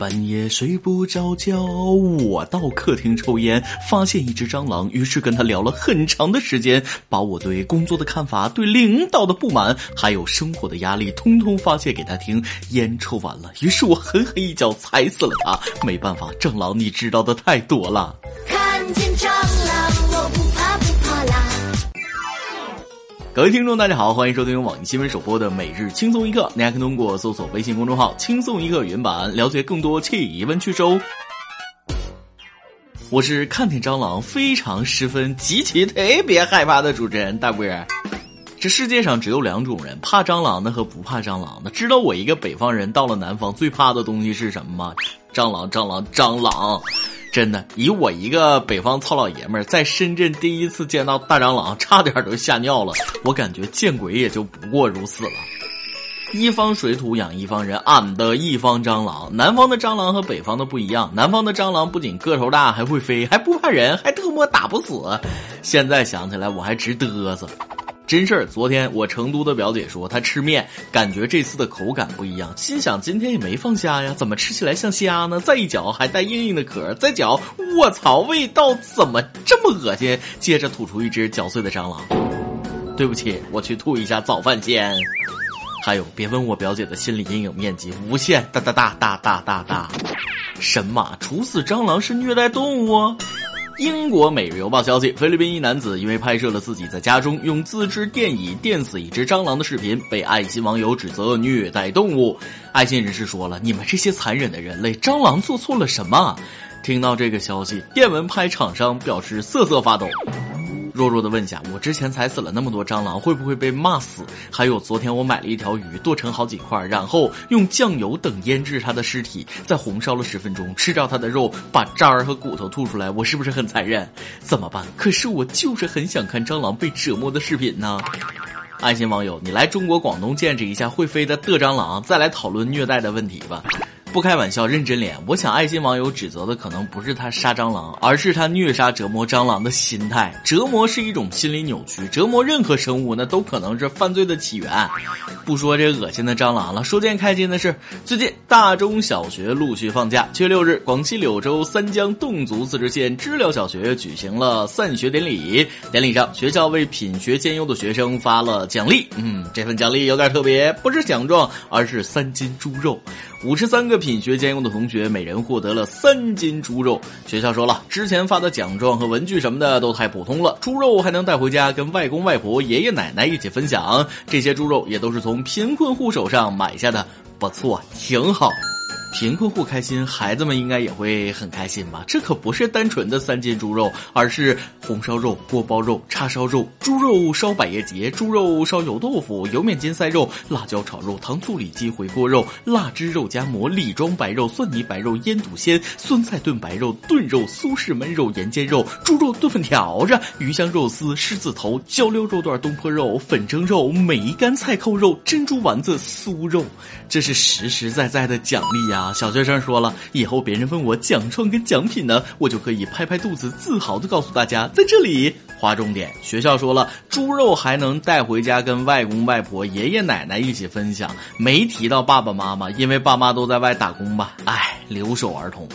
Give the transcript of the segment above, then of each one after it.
半夜睡不着觉，我到客厅抽烟，发现一只蟑螂，于是跟他聊了很长的时间，把我对工作的看法、对领导的不满，还有生活的压力，通通发泄给他听。烟抽完了，于是我狠狠一脚踩死了他。没办法，蟑螂你知道的太多了。各位听众，大家好，欢迎收听网易新闻首播的《每日轻松一刻》，大家可以通过搜索微信公众号“轻松一刻”原版了解更多气温趣事哦。我是看见蟑螂非常十分极其特别害怕的主持人大波儿。这世界上只有两种人，怕蟑螂的和不怕蟑螂的。知道我一个北方人到了南方最怕的东西是什么吗？蟑螂，蟑螂，蟑螂。真的，以我一个北方糙老爷们儿，在深圳第一次见到大蟑螂，差点都吓尿了。我感觉见鬼也就不过如此了。一方水土养一方人，俺的一方蟑螂。南方的蟑螂和北方的不一样，南方的蟑螂不仅个头大，还会飞，还不怕人，还特么打不死。现在想起来我还直嘚瑟。真事儿，昨天我成都的表姐说她吃面，感觉这次的口感不一样，心想今天也没放虾呀，怎么吃起来像虾呢？再一嚼还带硬硬的壳，再嚼，卧槽，味道怎么这么恶心？接着吐出一只嚼碎的蟑螂。对不起，我去吐一下早饭先。还有，别问我表姐的心理阴影面积无限大大大大大大大。神马处死蟑螂是虐待动物？英国《每日邮报》消息，菲律宾一男子因为拍摄了自己在家中用自制电椅电死一只蟑螂的视频，被爱心网友指责虐待动物。爱心人士说了：“你们这些残忍的人类，蟑螂做错了什么？”听到这个消息，电蚊拍厂商表示瑟瑟发抖。弱弱的问下，我之前踩死了那么多蟑螂，会不会被骂死？还有昨天我买了一条鱼，剁成好几块，然后用酱油等腌制它的尸体，再红烧了十分钟，吃掉它的肉，把渣儿和骨头吐出来，我是不是很残忍？怎么办？可是我就是很想看蟑螂被折磨的视频呢。爱心网友，你来中国广东见识一下会飞的的蟑螂，再来讨论虐待的问题吧。不开玩笑，认真脸。我想，爱心网友指责的可能不是他杀蟑螂，而是他虐杀、折磨蟑螂的心态。折磨是一种心理扭曲，折磨任何生物那都可能是犯罪的起源。不说这恶心的蟑螂了，说件开心的事。最近大中小学陆续放假，七月六日，广西柳州三江侗族自治县知了小学举行了散学典礼。典礼上，学校为品学兼优的学生发了奖励。嗯，这份奖励有点特别，不是奖状，而是三斤猪肉。五十三个品学兼优的同学，每人获得了三斤猪肉。学校说了，之前发的奖状和文具什么的都太普通了，猪肉还能带回家跟外公外婆、爷爷奶奶一起分享。这些猪肉也都是从贫困户手上买下的，不错，挺好。贫困户开心，孩子们应该也会很开心吧？这可不是单纯的三斤猪肉，而是红烧肉、锅包肉、叉烧肉、猪肉烧百叶结、猪肉烧油豆腐、油面筋塞肉、辣椒炒肉、糖醋里脊回锅肉、辣汁肉夹馍、李庄白肉、蒜泥白肉、腌笃鲜、酸菜炖白肉、炖肉、苏式焖肉、盐煎肉、猪肉炖粉条子、鱼香肉丝、狮子头、焦溜肉段、东坡肉、粉蒸肉、梅干菜扣肉、珍珠丸子、酥肉，这是实实在在的奖励呀！啊小学生说了，以后别人问我奖状跟奖品呢，我就可以拍拍肚子，自豪的告诉大家，在这里。划重点，学校说了，猪肉还能带回家跟外公外婆、爷爷奶奶一起分享，没提到爸爸妈妈，因为爸妈都在外打工吧。唉，留守儿童，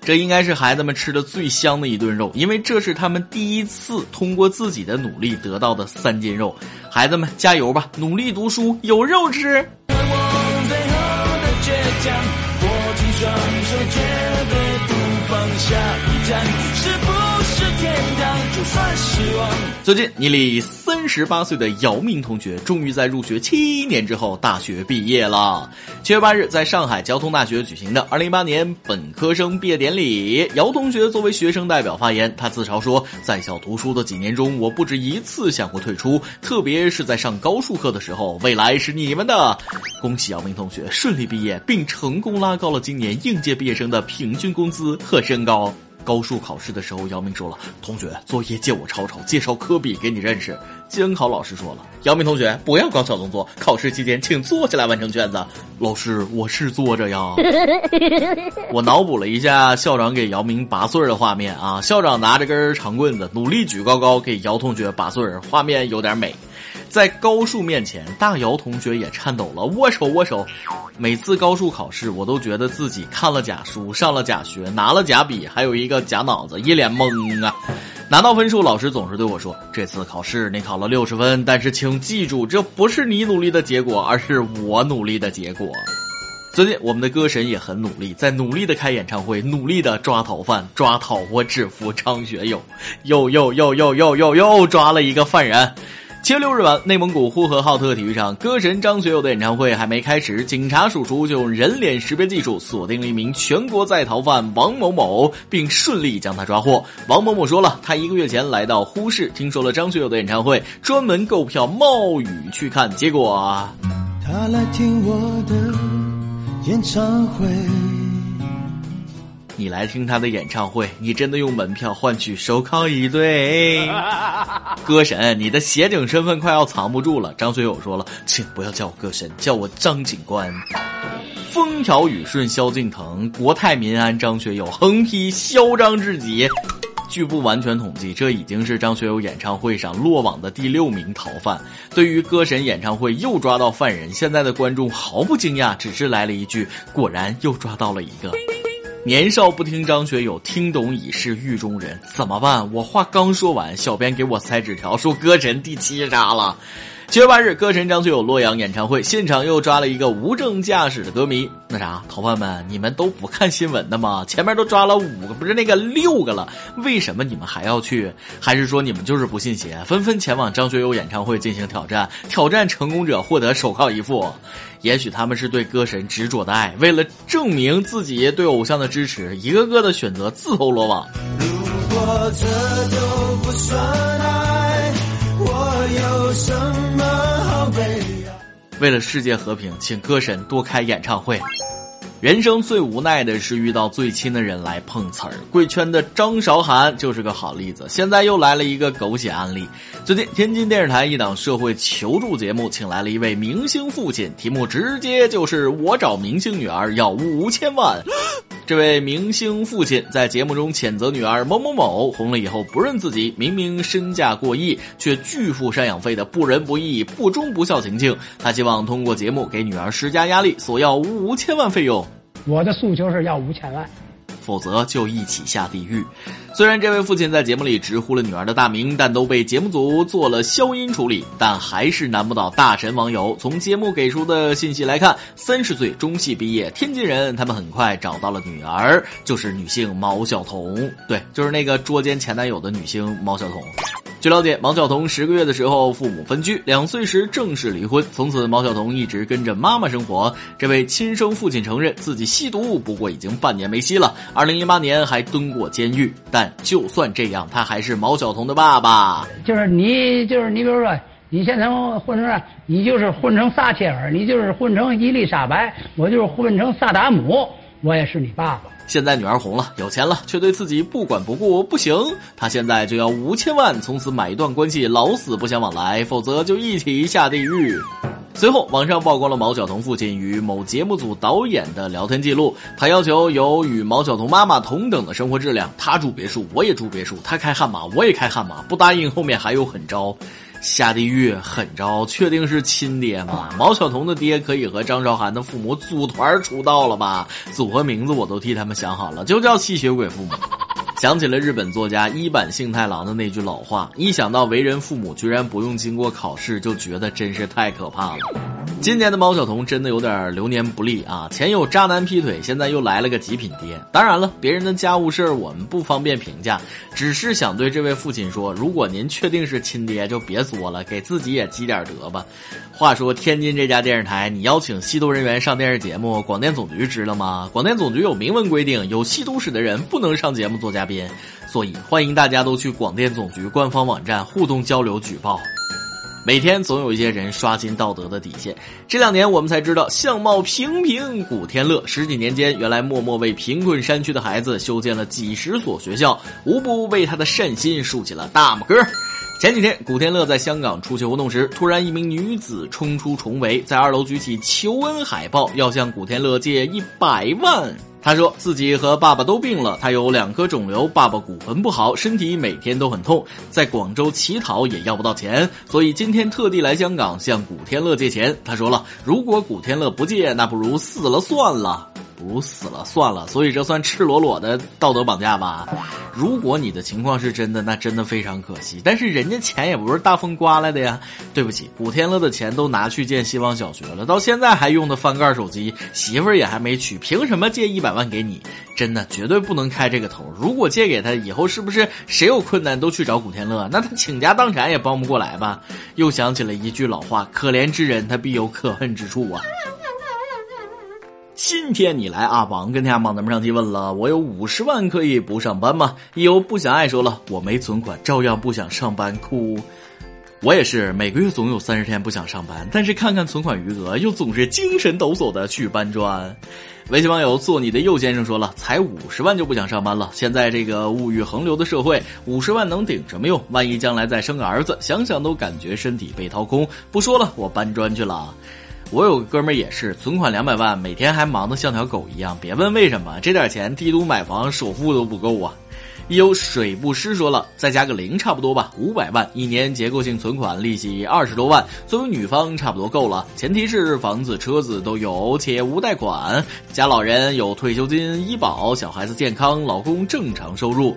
这应该是孩子们吃的最香的一顿肉，因为这是他们第一次通过自己的努力得到的三斤肉。孩子们加油吧，努力读书，有肉吃。双手最近，尼里三十八岁的姚明同学终于在入学七年之后大学毕业了。七月八日，在上海交通大学举行的二零一八年本科生毕业典礼，姚同学作为学生代表发言，他自嘲说：“在校读书的几年中，我不止一次想过退出，特别是在上高数课的时候。未来是你们的。”恭喜姚明同学顺利毕业，并成功拉高了今年应届毕业生的平均工资和身高。高数考试的时候，姚明说了：“同学，作业借我抄抄，介绍科比给你认识。”监考老师说了：“姚明同学，不要搞小动作，考试期间请坐下来完成卷子。”老师，我是坐着呀。我脑补了一下校长给姚明拔穗儿的画面啊，校长拿着根长棍子，努力举高高给姚同学拔穗儿，画面有点美。在高数面前，大姚同学也颤抖了，握手握手。每次高数考试，我都觉得自己看了假书，上了假学，拿了假笔，还有一个假脑子，一脸懵啊。拿到分数，老师总是对我说：“这次考试你考了六十分，但是请记住，这不是你努力的结果，而是我努力的结果。”最近，我们的歌神也很努力，在努力的开演唱会，努力的抓逃犯，抓逃我只服张学友，又又又又又又又抓了一个犯人。七月六日晚，内蒙古呼和浩特体育场，歌神张学友的演唱会还没开始，警察叔叔就用人脸识别技术锁定了一名全国在逃犯王某某，并顺利将他抓获。王某某说了，他一个月前来到呼市，听说了张学友的演唱会，专门购票冒雨去看，结果他来听我的演唱会。你来听他的演唱会，你真的用门票换取手铐一对？歌神，你的协警身份快要藏不住了。张学友说了，请不要叫我歌神，叫我张警官。风调雨顺萧敬腾，国泰民安张学友，横批嚣张至极。据不完全统计，这已经是张学友演唱会上落网的第六名逃犯。对于歌神演唱会又抓到犯人，现在的观众毫不惊讶，只是来了一句：果然又抓到了一个。年少不听张学友，听懂已是狱中人，怎么办？我话刚说完，小编给我塞纸条说歌神第七杀了。七月八日，歌神张学友洛阳演唱会现场又抓了一个无证驾驶的歌迷。那啥，逃犯们，你们都不看新闻的吗？前面都抓了五个，不是那个六个了，为什么你们还要去？还是说你们就是不信邪，纷纷前往张学友演唱会进行挑战？挑战成功者获得手铐一副。也许他们是对歌神执着的爱，为了证明自己对偶像的支持，一个个的选择自投罗网。如果这都不算爱，我有什么好悲哀？为了世界和平，请歌神多开演唱会。人生最无奈的是遇到最亲的人来碰瓷儿，贵圈的张韶涵就是个好例子。现在又来了一个狗血案例。最近，天津电视台一档社会求助节目，请来了一位明星父亲，题目直接就是“我找明星女儿要五千万”。这位明星父亲在节目中谴责女儿某某某红了以后不认自己，明明身价过亿却拒付赡养费的不仁不义、不忠不孝情境。他希望通过节目给女儿施加压力，索要五千万费用。我的诉求是要五千万。否则就一起下地狱。虽然这位父亲在节目里直呼了女儿的大名，但都被节目组做了消音处理，但还是难不倒大神网友。从节目给出的信息来看，三十岁中戏毕业，天津人，他们很快找到了女儿，就是女性毛晓彤。对，就是那个捉奸前男友的女星毛晓彤。据了解，毛晓彤十个月的时候父母分居，两岁时正式离婚，从此毛晓彤一直跟着妈妈生活。这位亲生父亲承认自己吸毒，不过已经半年没吸了。二零一八年还蹲过监狱，但就算这样，他还是毛晓彤的爸爸。就是你，就是你，比如说你现在混成，你就是混成撒切尔，你就是混成伊丽莎白，我就是混成萨达姆，我也是你爸爸。现在女儿红了，有钱了，却对自己不管不顾，不行，他现在就要五千万，从此买一段关系，老死不相往来，否则就一起下地狱。随后，网上曝光了毛晓彤父亲与某节目组导演的聊天记录，他要求有与毛晓彤妈妈同等的生活质量，他住别墅，我也住别墅，他开悍马，我也开悍马，不答应后面还有狠招。下地狱狠招，确定是亲爹吗？毛晓彤的爹可以和张韶涵的父母组团出道了吧？组合名字我都替他们想好了，就叫吸血鬼父母。想起了日本作家一坂幸太郎的那句老话：一想到为人父母居然不用经过考试，就觉得真是太可怕了。今年的毛晓彤真的有点流年不利啊！前有渣男劈腿，现在又来了个极品爹。当然了，别人的家务事儿我们不方便评价，只是想对这位父亲说：如果您确定是亲爹，就别作了，给自己也积点德吧。话说天津这家电视台，你邀请吸毒人员上电视节目，广电总局知道吗？广电总局有明文规定，有吸毒史的人不能上节目做嘉宾，所以欢迎大家都去广电总局官方网站互动交流举报。每天总有一些人刷新道德的底线。这两年我们才知道，相貌平平古天乐十几年间，原来默默为贫困山区的孩子修建了几十所学校，无不为他的善心竖起了大拇哥。前几天，古天乐在香港出席活动时，突然一名女子冲出重围，在二楼举起求恩海报，要向古天乐借一百万。他说自己和爸爸都病了，他有两颗肿瘤，爸爸骨盆不好，身体每天都很痛，在广州乞讨也要不到钱，所以今天特地来香港向古天乐借钱。他说了，如果古天乐不借，那不如死了算了。不死了算了，所以这算赤裸裸的道德绑架吧？如果你的情况是真的，那真的非常可惜。但是人家钱也不是大风刮来的呀。对不起，古天乐的钱都拿去建希望小学了，到现在还用的翻盖手机，媳妇儿也还没娶，凭什么借一百万给你？真的绝对不能开这个头。如果借给他，以后是不是谁有困难都去找古天乐？那他倾家荡产也帮不过来吧？又想起了一句老话：可怜之人，他必有可恨之处啊。今天你来阿，王跟天下榜咱们上提问了，我有五十万可以不上班吗？有不想爱说了，我没存款，照样不想上班，哭。我也是，每个月总有三十天不想上班，但是看看存款余额，又总是精神抖擞的去搬砖。微信网友做你的右先生说了，才五十万就不想上班了。现在这个物欲横流的社会，五十万能顶什么用？万一将来再生个儿子，想想都感觉身体被掏空。不说了，我搬砖去了。我有个哥们儿也是，存款两百万，每天还忙得像条狗一样。别问为什么，这点钱帝都买房首付都不够啊！有水不湿说了，再加个零差不多吧，五百万一年结构性存款，利息二十多万，作为女方差不多够了。前提是房子车子都有，且无贷款，家老人有退休金、医保，小孩子健康，老公正常收入。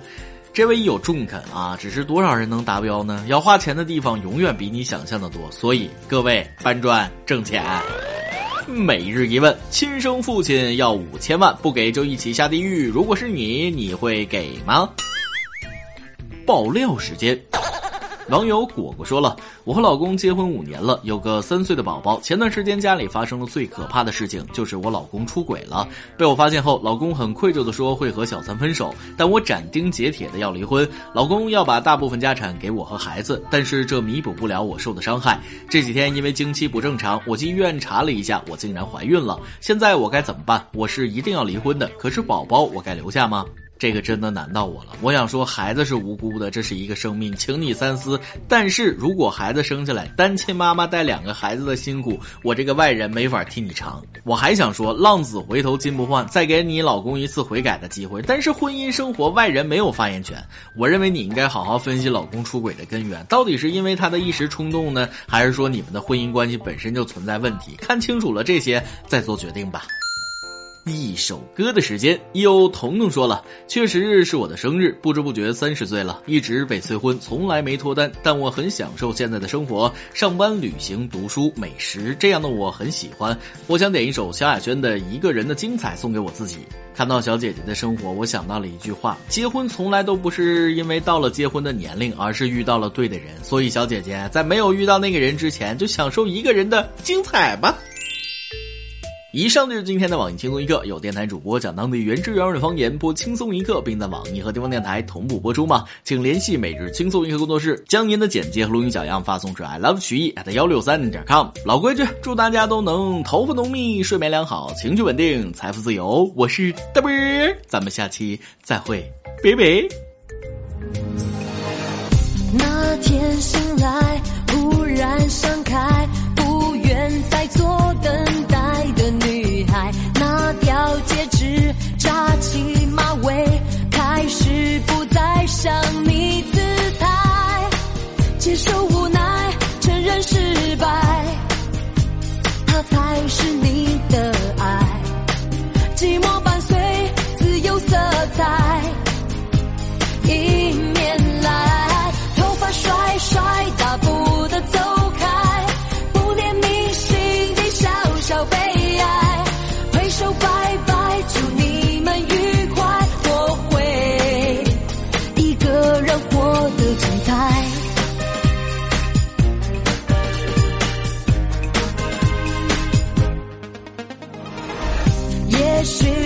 这位有中肯啊，只是多少人能达标呢？要花钱的地方永远比你想象的多，所以各位搬砖挣钱。每日一问：亲生父亲要五千万，不给就一起下地狱。如果是你，你会给吗？爆料时间。网友果果说了：“我和老公结婚五年了，有个三岁的宝宝。前段时间家里发生了最可怕的事情，就是我老公出轨了。被我发现后，老公很愧疚的说会和小三分手，但我斩钉截铁的要离婚。老公要把大部分家产给我和孩子，但是这弥补不了我受的伤害。这几天因为经期不正常，我去医院查了一下，我竟然怀孕了。现在我该怎么办？我是一定要离婚的，可是宝宝我该留下吗？”这个真的难到我了。我想说，孩子是无辜的，这是一个生命，请你三思。但是如果孩子生下来，单亲妈妈带两个孩子的辛苦，我这个外人没法替你偿。我还想说，浪子回头金不换，再给你老公一次悔改的机会。但是婚姻生活，外人没有发言权。我认为你应该好好分析老公出轨的根源，到底是因为他的一时冲动呢，还是说你们的婚姻关系本身就存在问题？看清楚了这些，再做决定吧。一首歌的时间，有彤彤说了，确实是我的生日，不知不觉三十岁了，一直被催婚，从来没脱单，但我很享受现在的生活，上班、旅行、读书、美食，这样的我很喜欢。我想点一首萧亚轩的《一个人的精彩》送给我自己。看到小姐姐的生活，我想到了一句话：结婚从来都不是因为到了结婚的年龄，而是遇到了对的人。所以，小姐姐在没有遇到那个人之前，就享受一个人的精彩吧。以上就是今天的网易轻松一刻，有电台主播讲当地原汁原味的方言，播轻松一刻，并在网易和地方电台同步播出吗？请联系每日轻松一刻工作室，将您的简介和录音小样发送至 i love 曲艺 at 幺六三点 com。老规矩，祝大家都能头发浓密，睡眠良好，情绪稳定，财富自由。我是大波，咱们下期再会，拜拜。那天醒来，忽然想开，不愿再做等待。戒指扎起马尾，开始不再想你姿态，接受无奈，承认失败，他才是也许。